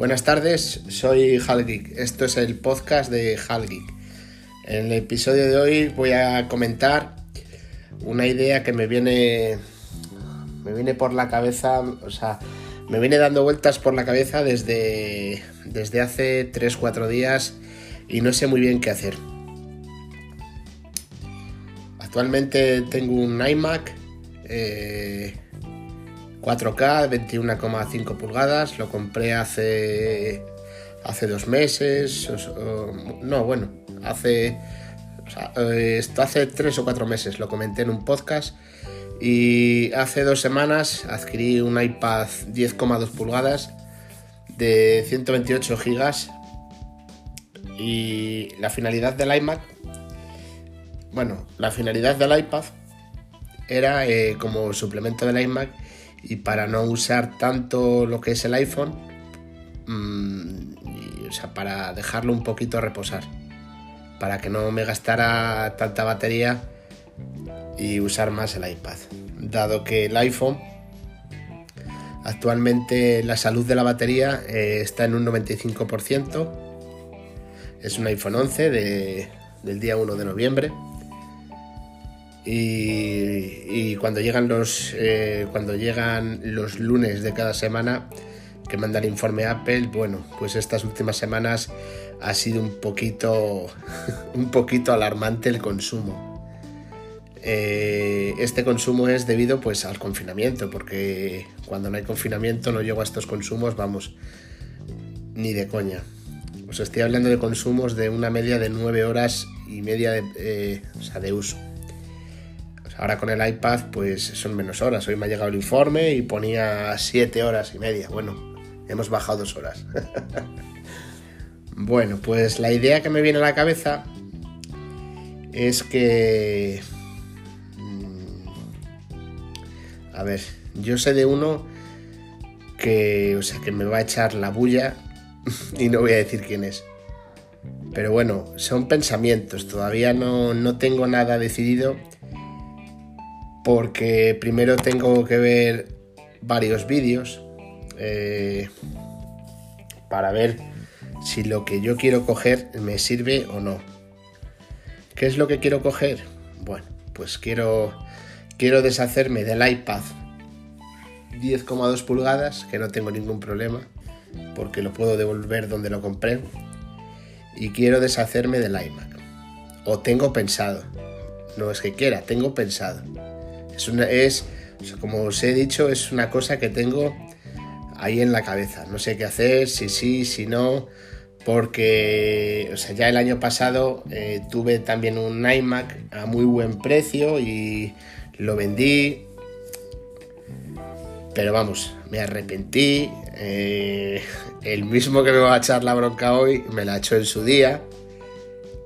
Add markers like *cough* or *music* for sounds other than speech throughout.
Buenas tardes, soy Halgeek. Esto es el podcast de Halgeek. En el episodio de hoy voy a comentar una idea que me viene me viene por la cabeza, o sea, me viene dando vueltas por la cabeza desde desde hace 3-4 días y no sé muy bien qué hacer. Actualmente tengo un iMac eh, 4K, 21,5 pulgadas, lo compré hace hace dos meses, no, bueno, hace eh, esto hace tres o cuatro meses, lo comenté en un podcast y hace dos semanas adquirí un iPad 10,2 pulgadas de 128 gigas y la finalidad del iMac, bueno, la finalidad del iPad era eh, como suplemento del iMac y para no usar tanto lo que es el iPhone, mmm, o sea, para dejarlo un poquito reposar, para que no me gastara tanta batería y usar más el iPad, dado que el iPhone actualmente la salud de la batería eh, está en un 95%, es un iPhone 11 de, del día 1 de noviembre y, cuando llegan los eh, cuando llegan los lunes de cada semana que manda el informe Apple, bueno, pues estas últimas semanas ha sido un poquito *laughs* un poquito alarmante el consumo. Eh, este consumo es debido pues al confinamiento, porque cuando no hay confinamiento no llego a estos consumos, vamos, ni de coña. Os estoy hablando de consumos de una media de 9 horas y media de, eh, o sea, de uso. Ahora con el iPad pues son menos horas. Hoy me ha llegado el informe y ponía 7 horas y media. Bueno, hemos bajado dos horas. *laughs* bueno, pues la idea que me viene a la cabeza es que... Mm, a ver, yo sé de uno que, o sea, que me va a echar la bulla *laughs* y no voy a decir quién es. Pero bueno, son pensamientos, todavía no, no tengo nada decidido porque primero tengo que ver varios vídeos eh, para ver si lo que yo quiero coger me sirve o no. ¿Qué es lo que quiero coger? Bueno, pues quiero, quiero deshacerme del iPad 10,2 pulgadas, que no tengo ningún problema, porque lo puedo devolver donde lo compré. Y quiero deshacerme del iMac. O tengo pensado. No es que quiera, tengo pensado. Es, como os he dicho, es una cosa que tengo ahí en la cabeza. No sé qué hacer, si sí, si no, porque o sea, ya el año pasado eh, tuve también un iMac a muy buen precio y lo vendí. Pero vamos, me arrepentí. Eh, el mismo que me va a echar la bronca hoy me la echó en su día.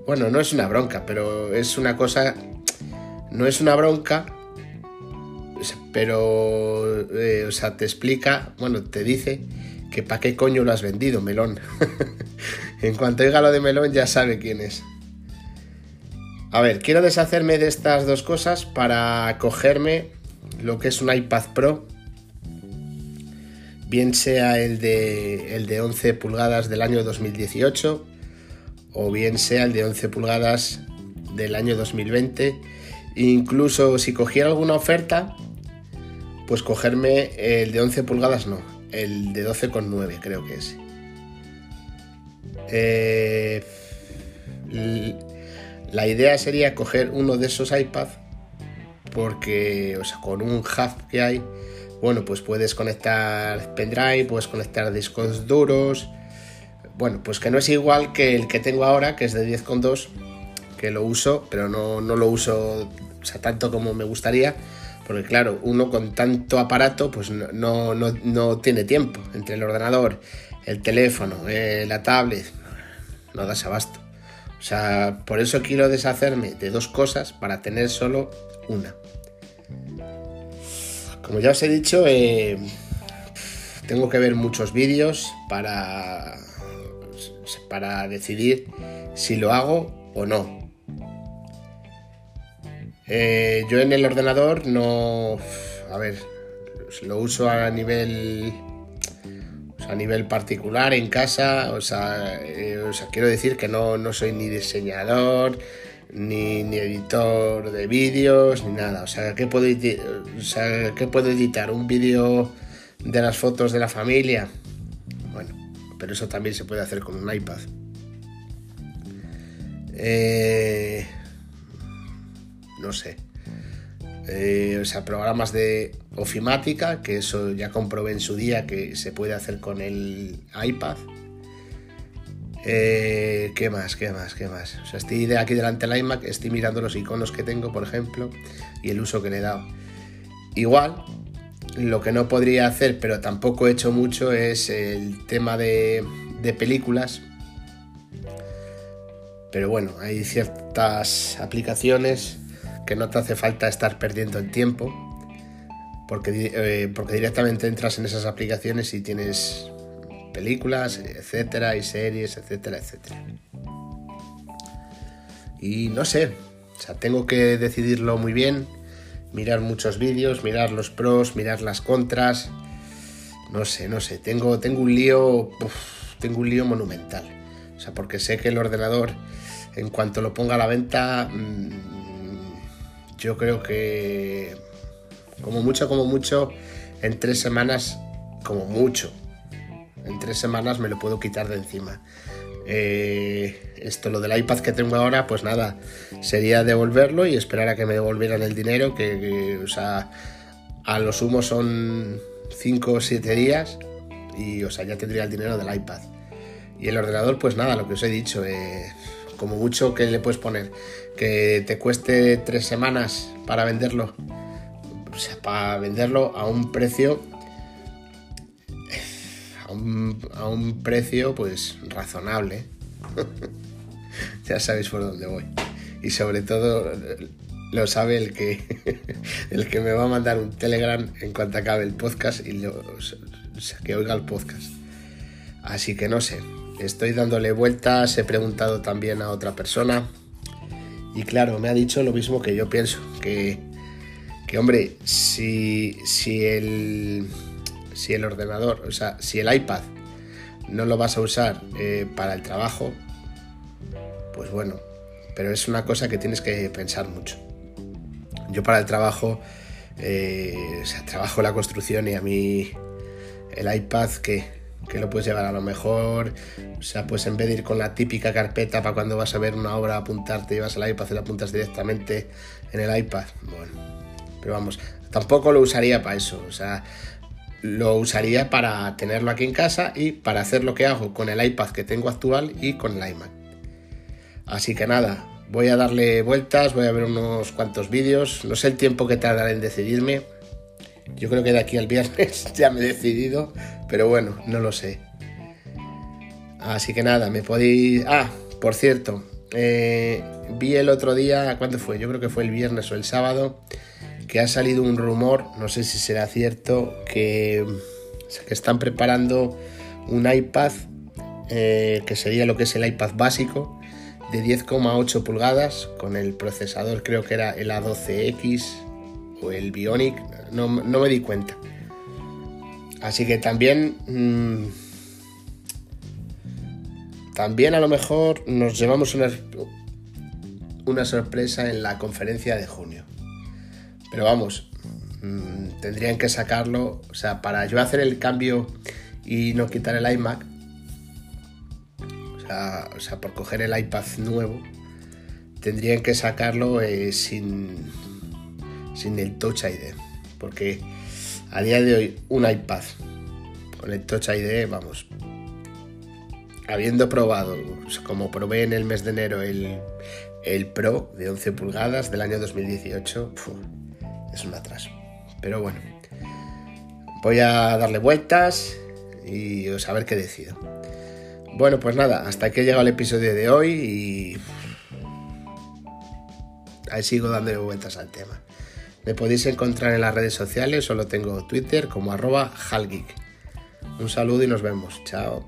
Bueno, no es una bronca, pero es una cosa. No es una bronca, pero, eh, o sea, te explica, bueno, te dice que para qué coño lo has vendido, melón. *laughs* en cuanto oiga lo de melón ya sabe quién es. A ver, quiero deshacerme de estas dos cosas para cogerme lo que es un iPad Pro, bien sea el de, el de 11 pulgadas del año 2018 o bien sea el de 11 pulgadas del año 2020. Incluso si cogiera alguna oferta, pues cogerme el de 11 pulgadas no, el de 12,9 creo que es. Eh, la idea sería coger uno de esos iPads porque, o sea, con un hub que hay, bueno, pues puedes conectar pendrive, puedes conectar discos duros. Bueno, pues que no es igual que el que tengo ahora, que es de 10,2, que lo uso, pero no, no lo uso o sea, tanto como me gustaría porque claro, uno con tanto aparato pues no, tiene tiempo. Entre el ordenador, el teléfono, eh, la tablet, no das abasto. O sea, por eso quiero deshacerme de dos cosas para tener solo una. Como ya os he dicho, eh, tengo que ver muchos vídeos para, para decidir si lo hago o no. Eh, yo en el ordenador no. A ver, lo uso a nivel. a nivel particular, en casa, o sea, eh, quiero decir que no, no soy ni diseñador, ni, editor de vídeos, ni nada. O sea, ¿qué puedo, o sea, ¿qué puedo editar? ¿Un vídeo de las fotos de la familia? Bueno, pero eso también se puede hacer con un iPad. Eh, no sé. Eh, o sea, programas de ofimática, que eso ya comprobé en su día que se puede hacer con el iPad. Eh, ¿Qué más? ¿Qué más? ¿Qué más? O sea, estoy de aquí delante del iMac, estoy mirando los iconos que tengo, por ejemplo, y el uso que le he dado. Igual, lo que no podría hacer, pero tampoco he hecho mucho, es el tema de, de películas. Pero bueno, hay ciertas aplicaciones que no te hace falta estar perdiendo el tiempo, porque, eh, porque directamente entras en esas aplicaciones y tienes películas, etcétera, y series, etcétera, etcétera. Y no sé, o sea, tengo que decidirlo muy bien, mirar muchos vídeos, mirar los pros, mirar las contras. No sé, no sé, tengo, tengo un lío, tengo un lío monumental. O sea, porque sé que el ordenador, en cuanto lo ponga a la venta, mm, yo creo que como mucho, como mucho, en tres semanas, como mucho, en tres semanas me lo puedo quitar de encima. Eh, esto, lo del iPad que tengo ahora, pues nada, sería devolverlo y esperar a que me devolvieran el dinero, que, o sea, a lo sumo son 5 o 7 días y, o sea, ya tendría el dinero del iPad. Y el ordenador, pues nada, lo que os he dicho, eh, como mucho que le puedes poner, que te cueste tres semanas para venderlo, o sea, para venderlo a un precio a un, precio pues razonable. *laughs* ya sabéis por dónde voy. Y sobre todo lo sabe el que, *laughs* el que me va a mandar un telegram en cuanto acabe el podcast y lo, que oiga el podcast. Así que no sé, estoy dándole vueltas, he preguntado también a otra persona y claro, me ha dicho lo mismo que yo pienso, que, que hombre, si, si el si el ordenador, o sea, si el iPad no lo vas a usar eh, para el trabajo, pues bueno, pero es una cosa que tienes que pensar mucho. Yo para el trabajo, eh, o sea, trabajo la construcción y a mí el iPad que, que lo puedes llevar a lo mejor, o sea, pues en vez de ir con la típica carpeta para cuando vas a ver una obra apuntarte, llevas el iPad y lo apuntas directamente en el iPad. Bueno, pero vamos, tampoco lo usaría para eso, o sea, lo usaría para tenerlo aquí en casa y para hacer lo que hago con el iPad que tengo actual y con el iMac. Así que nada, voy a darle vueltas, voy a ver unos cuantos vídeos, no sé el tiempo que tardará en decidirme. Yo creo que de aquí al viernes *laughs* ya me he decidido, pero bueno, no lo sé. Así que nada, me podéis... Ah, por cierto, eh, vi el otro día, ¿cuándo fue? Yo creo que fue el viernes o el sábado, que ha salido un rumor, no sé si será cierto, que, están preparando un iPad eh, que sería lo que es el iPad básico de 10,8 pulgadas con el procesador creo que era el A12X el Bionic, no, me di cuenta. Así que también... Mm, también a lo mejor nos llevamos una, una sorpresa en la conferencia de junio. Pero vamos, mm, tendrían que sacarlo, o sea, para yo hacer el cambio y no quitar el iMac, o sea, por coger el iPad nuevo, tendrían que sacarlo eh, sin, sin el Touch ID. Porque a día de hoy un iPad con el Touch ID, vamos, habiendo probado, como probé en el mes de enero el, el Pro de 11 pulgadas del año 2018, es un atraso. Pero bueno, voy a darle vueltas y a ver qué decido. Bueno, pues nada, hasta aquí ha llegado el episodio de hoy y ahí sigo dando vueltas al tema. Me podéis encontrar en las redes sociales, solo tengo Twitter como arroba halgeek. Un saludo y nos vemos. Chao.